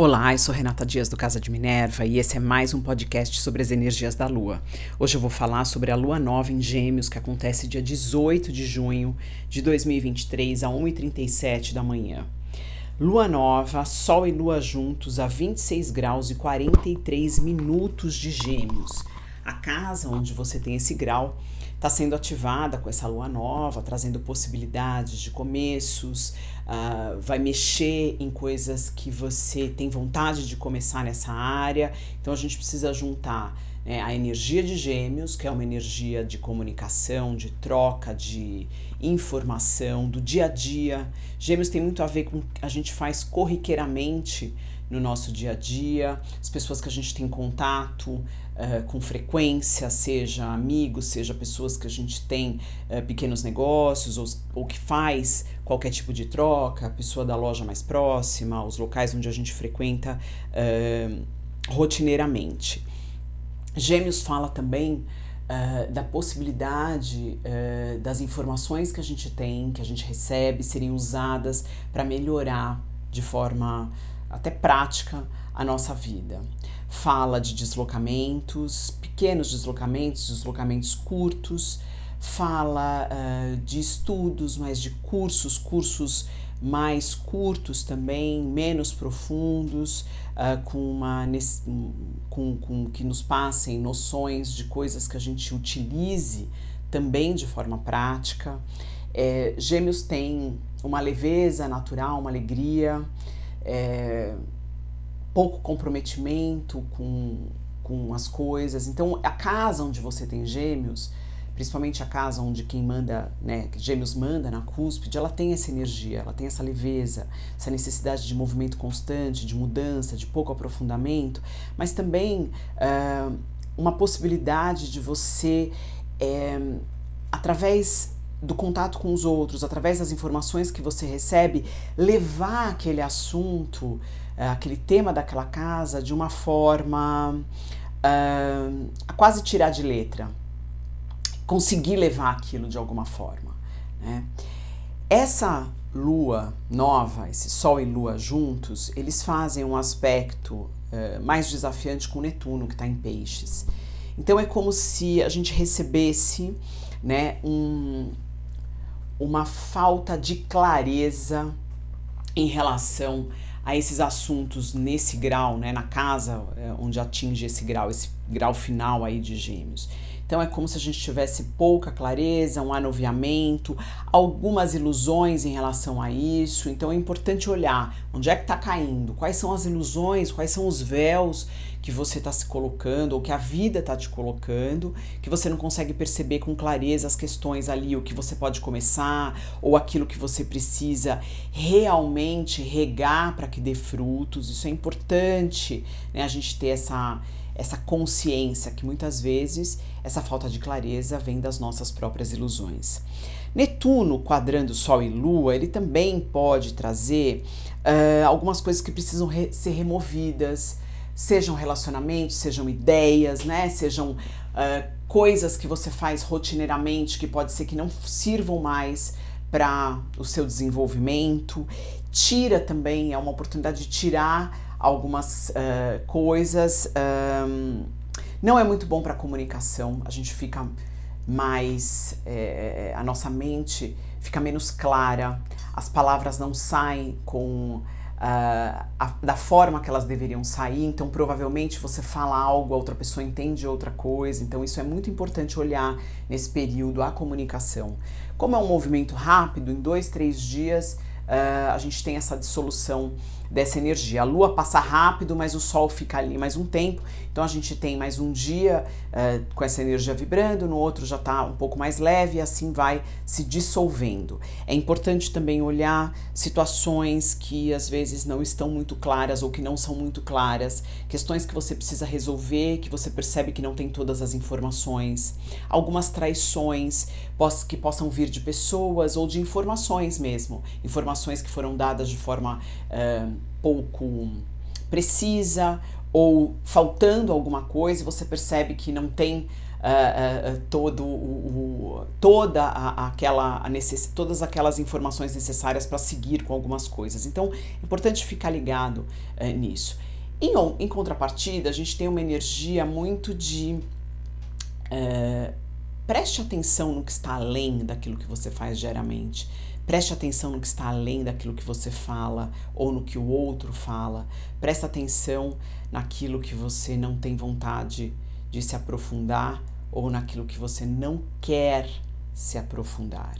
Olá, eu sou Renata Dias do Casa de Minerva e esse é mais um podcast sobre as energias da Lua. Hoje eu vou falar sobre a Lua Nova em Gêmeos, que acontece dia 18 de junho de 2023, a 1h37 da manhã. Lua Nova, Sol e Lua juntos a 26 graus e 43 minutos de Gêmeos. A casa onde você tem esse grau está sendo ativada com essa lua nova, trazendo possibilidades de começos, uh, vai mexer em coisas que você tem vontade de começar nessa área. Então a gente precisa juntar né, a energia de Gêmeos, que é uma energia de comunicação, de troca, de informação, do dia a dia. Gêmeos tem muito a ver com o que a gente faz corriqueiramente no nosso dia a dia, as pessoas que a gente tem contato uh, com frequência, seja amigos, seja pessoas que a gente tem uh, pequenos negócios ou, ou que faz qualquer tipo de troca, a pessoa da loja mais próxima, os locais onde a gente frequenta uh, rotineiramente. Gêmeos fala também Uh, da possibilidade uh, das informações que a gente tem, que a gente recebe, serem usadas para melhorar de forma até prática a nossa vida. Fala de deslocamentos, pequenos deslocamentos, deslocamentos curtos, fala uh, de estudos, mas de cursos, cursos mais curtos também, menos profundos, uh, com uma com, com que nos passem noções de coisas que a gente utilize também de forma prática. É, gêmeos têm uma leveza natural, uma alegria é, pouco comprometimento com, com as coisas. Então, a casa onde você tem gêmeos, principalmente a casa onde quem manda, né, gêmeos manda na cúspide, ela tem essa energia, ela tem essa leveza, essa necessidade de movimento constante, de mudança, de pouco aprofundamento, mas também uh, uma possibilidade de você, é, através do contato com os outros, através das informações que você recebe, levar aquele assunto, eh, aquele tema daquela casa de uma forma uh, a quase tirar de letra, conseguir levar aquilo de alguma forma. Né? Essa lua nova, esse Sol e Lua juntos, eles fazem um aspecto uh, mais desafiante com Netuno, que está em Peixes. Então é como se a gente recebesse né, um, uma falta de clareza em relação a esses assuntos nesse grau, né, na casa é, onde atinge esse grau, esse grau final aí de gêmeos. Então é como se a gente tivesse pouca clareza, um anuviamento, algumas ilusões em relação a isso. Então é importante olhar onde é que está caindo, quais são as ilusões, quais são os véus que você está se colocando ou que a vida está te colocando, que você não consegue perceber com clareza as questões ali, o que você pode começar ou aquilo que você precisa realmente regar para que dê frutos. Isso é importante, né? A gente ter essa essa consciência que muitas vezes essa falta de clareza vem das nossas próprias ilusões. Netuno quadrando Sol e Lua, ele também pode trazer uh, algumas coisas que precisam re ser removidas, sejam relacionamentos, sejam ideias, né? Sejam uh, coisas que você faz rotineiramente que pode ser que não sirvam mais para o seu desenvolvimento. Tira também, é uma oportunidade de tirar algumas uh, coisas. Um, não é muito bom para comunicação, a gente fica mais. É, a nossa mente fica menos clara, as palavras não saem com. Uh, a, da forma que elas deveriam sair, então provavelmente você fala algo, a outra pessoa entende outra coisa, então isso é muito importante olhar nesse período a comunicação. Como é um movimento rápido, em dois, três dias uh, a gente tem essa dissolução dessa energia. A lua passa rápido, mas o sol fica ali mais um tempo. Então a gente tem mais um dia uh, com essa energia vibrando, no outro já está um pouco mais leve e assim vai se dissolvendo. É importante também olhar situações que às vezes não estão muito claras ou que não são muito claras, questões que você precisa resolver, que você percebe que não tem todas as informações, algumas traições que possam vir de pessoas ou de informações mesmo, informações que foram dadas de forma uh, pouco precisa ou faltando alguma coisa, você percebe que não tem uh, uh, todo o, o, toda a, aquela a necess, todas aquelas informações necessárias para seguir com algumas coisas. Então é importante ficar ligado uh, nisso. Em, em, contrapartida, a gente tem uma energia muito de preste atenção no que está além daquilo que você faz diariamente. Preste atenção no que está além daquilo que você fala ou no que o outro fala. Preste atenção naquilo que você não tem vontade de se aprofundar ou naquilo que você não quer se aprofundar.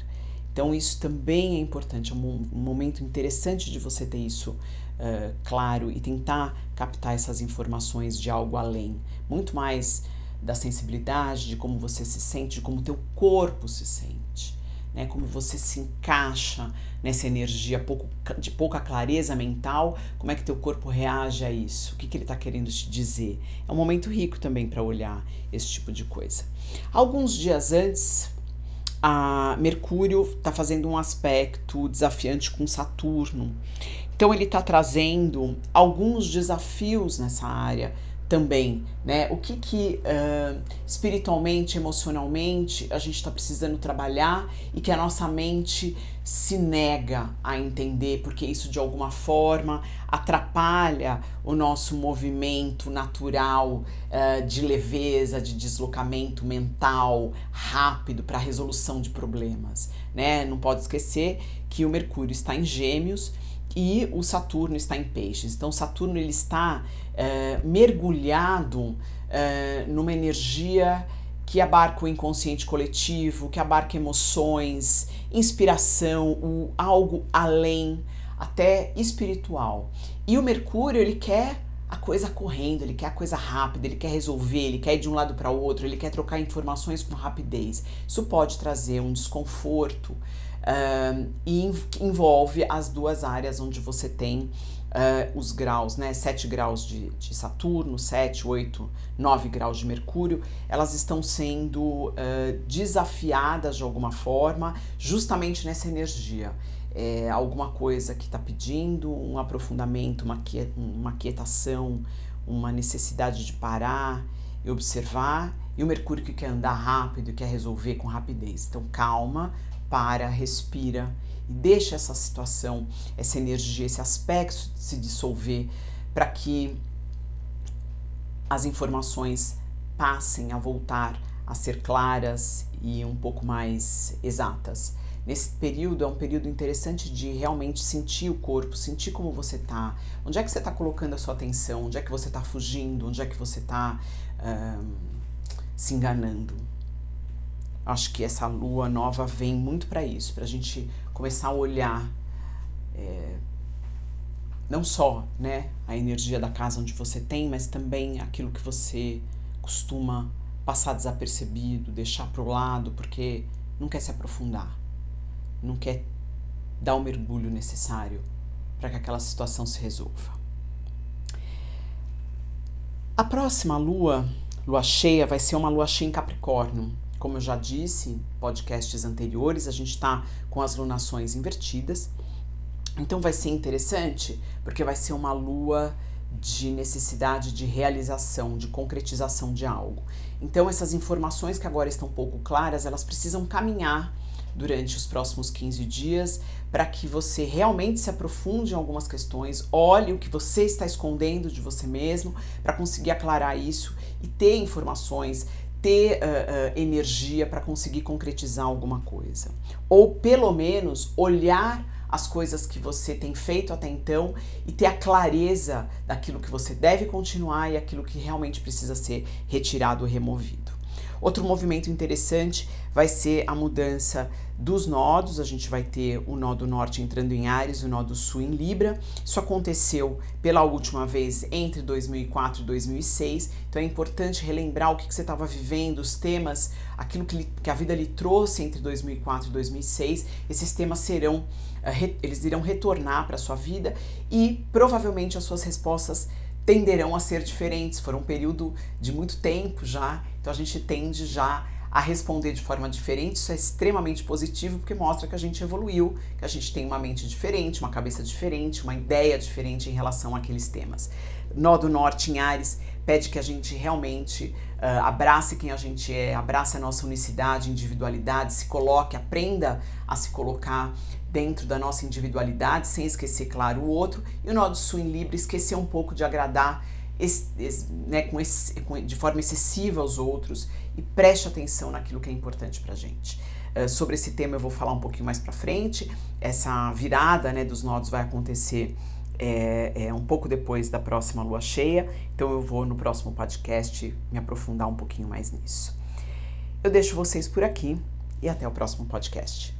Então, isso também é importante, é um, momento interessante de você ter isso uh, claro e tentar captar essas informações de algo além. Muito mais da sensibilidade, de como você se sente, de como teu corpo se sente né? Como você se encaixa nessa energia pouco, de pouca clareza mental, como é que teu corpo reage a isso? O que, que ele está querendo te dizer? É um momento rico também para olhar esse tipo de coisa. Alguns dias antes, a Mercúrio está fazendo um aspecto desafiante com Saturno. Então ele está trazendo alguns desafios nessa área também, né? O que que uh, espiritualmente, emocionalmente a gente está precisando trabalhar e que a nossa mente se nega a entender, porque isso de alguma forma atrapalha o nosso movimento natural uh, de leveza, de deslocamento mental rápido para a resolução de problemas, né? Não pode esquecer que o Mercúrio está em Gêmeos e o Saturno está em peixes. Então, Saturno ele está é, mergulhado é, numa energia que abarca o inconsciente coletivo, que abarca emoções, inspiração, o algo além, até espiritual. E o Mercúrio ele quer a coisa correndo, ele quer a coisa rápida, ele quer resolver, ele quer ir de um lado para o outro, ele quer trocar informações com rapidez. Isso pode trazer um desconforto e envolve as duas áreas onde você tem uh, os graus, né? 7 graus de, de, Saturno, 7, 8, 9 graus de Mercúrio, elas estão sendo uh, desafiadas de alguma forma, justamente nessa energia. É alguma coisa que está pedindo um aprofundamento, uma, uma quietação, uma necessidade de parar e observar, e o Mercúrio que quer andar rápido, quer resolver com rapidez. Então, calma, para, respira e deixa essa situação, essa energia, esse aspecto se dissolver para que as informações passem a voltar a ser claras e um pouco mais exatas. Nesse período é um período interessante de realmente sentir o corpo, sentir como você está, onde é que você está colocando a sua atenção, onde é que você está fugindo, onde é que você está se enganando. Acho que essa lua nova vem muito para isso, para a gente começar a olhar é, não só né, a energia da casa onde você tem, mas também aquilo que você costuma passar desapercebido, deixar para o lado, porque não quer se aprofundar, não quer dar o mergulho necessário para que aquela situação se resolva. A próxima lua, lua cheia, vai ser uma lua cheia em Capricórnio. Como eu já disse em podcasts anteriores, a gente está com as lunações invertidas. Então vai ser interessante porque vai ser uma lua de necessidade de realização, de concretização de algo. Então essas informações que agora estão pouco claras, elas precisam caminhar durante os próximos 15 dias para que você realmente se aprofunde em algumas questões, olhe o que você está escondendo de você mesmo para conseguir aclarar isso e ter informações, ter uh, uh, energia para conseguir concretizar alguma coisa. Ou pelo menos olhar as coisas que você tem feito até então e ter a clareza daquilo que você deve continuar e aquilo que realmente precisa ser retirado ou removido. Outro movimento interessante vai ser a mudança dos nodos. A gente vai ter o nó do norte entrando em Ares, o nó do sul em Libra. Isso aconteceu pela última vez entre 2004 e 2006. Então é importante relembrar o que, que você estava vivendo, os temas, aquilo que, que a vida lhe trouxe entre 2004 e 2006. Esses temas serão, eh, eles irão retornar para sua vida e provavelmente as suas respostas tenderão a ser diferentes. Foram um período de muito tempo já, então a gente tende já a responder de forma diferente. Isso é extremamente positivo porque mostra que a gente evoluiu, que a gente tem uma mente diferente, uma cabeça diferente, uma ideia diferente em relação àqueles temas. Nó do Norte em Ares pede que a gente realmente uh, abrace quem a gente é, abrace a nossa unicidade, individualidade, se coloque, aprenda a se colocar dentro da nossa individualidade, sem esquecer, claro, o outro. E o nó do em Libra, esquecer um pouco de agradar esse, esse, né, com esse, com, de forma excessiva aos outros e preste atenção naquilo que é importante para gente. Uh, sobre esse tema eu vou falar um pouquinho mais para frente. Essa virada né, dos nodos vai acontecer é, é, um pouco depois da próxima lua cheia, então eu vou no próximo podcast me aprofundar um pouquinho mais nisso. Eu deixo vocês por aqui e até o próximo podcast.